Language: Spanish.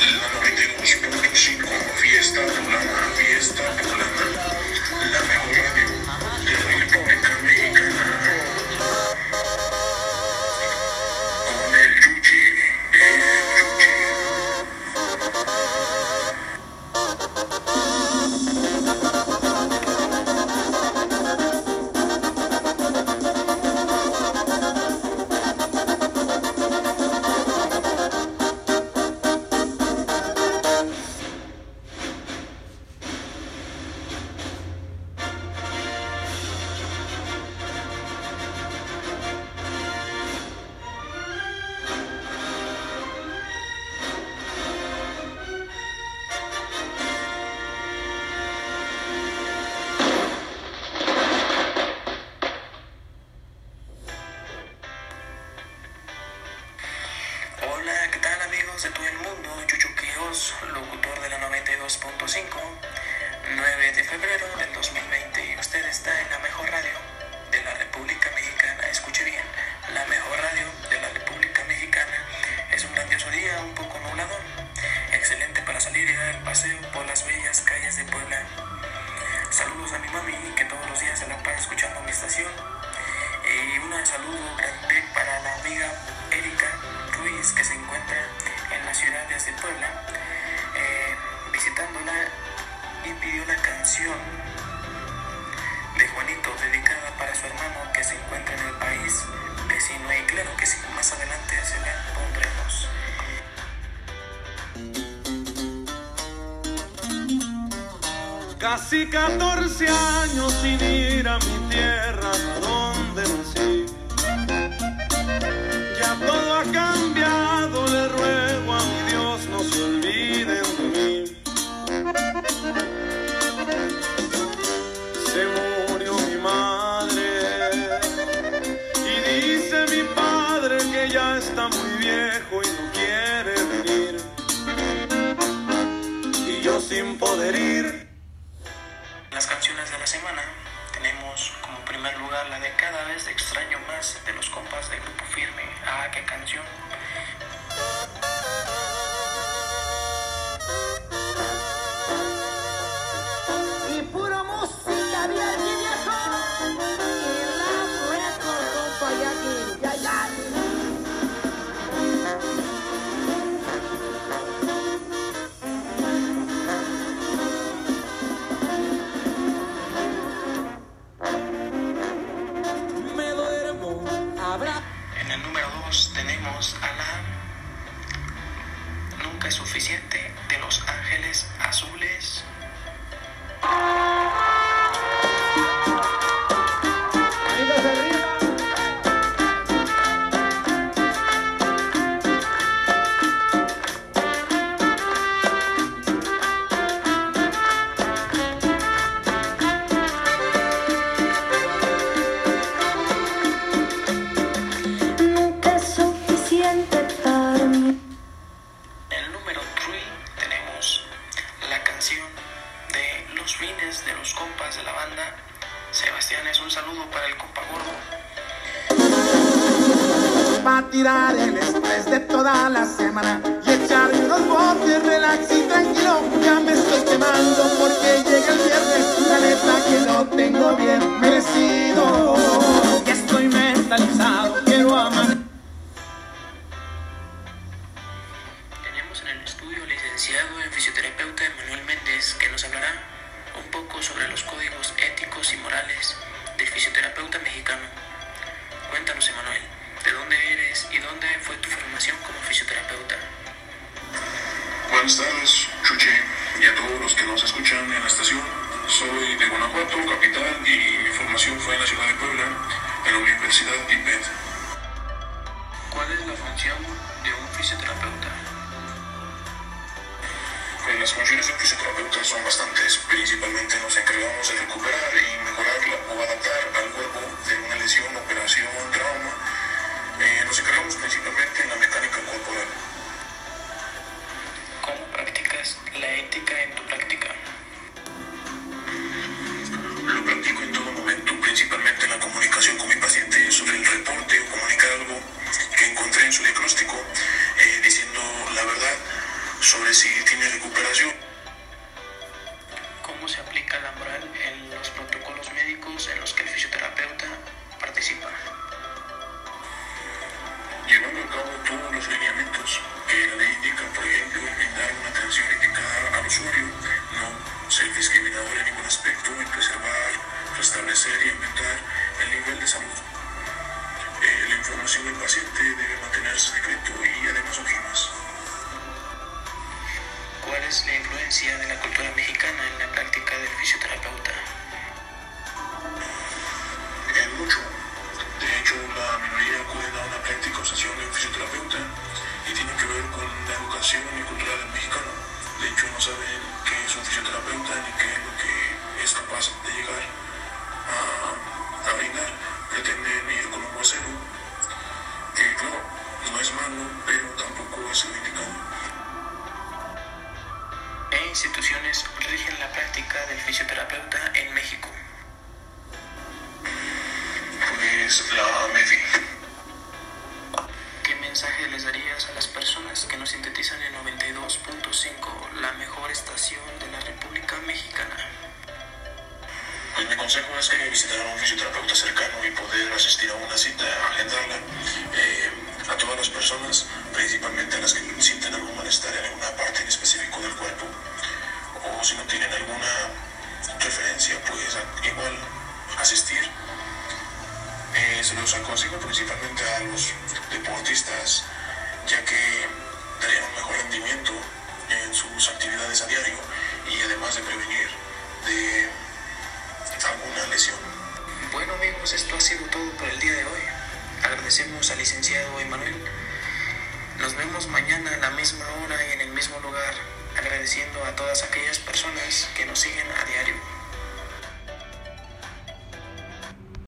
La 92.5, Fiesta Poblana, la y pidió la canción de Juanito dedicada para su hermano que se encuentra en el país vecino y claro que sí, más adelante se la pondremos. Casi 14 años sin ir a mi tierra, donde nací. Ya todo ha cambiado, viejo y no quiere venir. Y yo sin poder ir. Las canciones de la semana tenemos como primer lugar la de Cada vez extraño más de los compas de Grupo Firme. Ah, qué canción. 2 tenemos a la Nunca es suficiente de Los Ángeles Los fines de los compas de la banda. Sebastián es un saludo para el compa gordo. Pa' tirar el estrés de toda la semana y echarme unos botes, relax y tranquilo. Ya me estoy quemando porque llega el viernes. La neta que lo tengo bien merecido. Ya estoy mentalizado, quiero amar. Tenemos en el estudio al licenciado en fisioterapeuta Emanuel Méndez que nos hablará un poco sobre los códigos éticos y morales del fisioterapeuta mexicano. Cuéntanos, Emanuel, ¿de dónde eres y dónde fue tu formación como fisioterapeuta? Buenas tardes, Chuche, y a todos los que nos escuchan en la estación. Soy de Guanajuato, capital, y mi formación fue en la ciudad de Puebla, en la Universidad IPED. ¿Cuál es la función de un fisioterapeuta? Las funciones de fisioterapeuta son bastantes. Principalmente nos encargamos de recuperar y mejorar la- o adaptar al cuerpo de una lesión, operación, trauma. Restablecer y aumentar el nivel de salud. Eh, la información del paciente debe mantenerse secreto y además opciones. ¿Cuál es la influencia de la cultura mexicana en la práctica del fisioterapeuta? En mucho. De hecho, la minoría acuden a una práctica o sesión de un fisioterapeuta y tiene que ver con la educación y cultura del mexicano. De hecho, no saben qué es un fisioterapeuta ni instituciones rigen la práctica del fisioterapeuta en México? Pues la MEFI. ¿Qué mensaje les darías a las personas que nos sintetizan en 92.5, la mejor estación de la República Mexicana? Pues mi consejo es que visitar a un fisioterapeuta cercano y poder asistir a una cita, agendarla. Eh, a todas las personas, principalmente a las que sienten algún malestar en alguna parte en específico del cuerpo, o si no tienen alguna referencia, pues igual asistir. Eh, se los aconsejo principalmente a los deportistas, ya que darían un mejor rendimiento en sus actividades a diario y además de prevenir de alguna lesión. Bueno amigos, esto ha sido todo por el día de hoy. Agradecemos al licenciado Emanuel. Nos vemos mañana a la misma hora y en el mismo lugar, agradeciendo a todas aquellas personas que nos siguen a diario.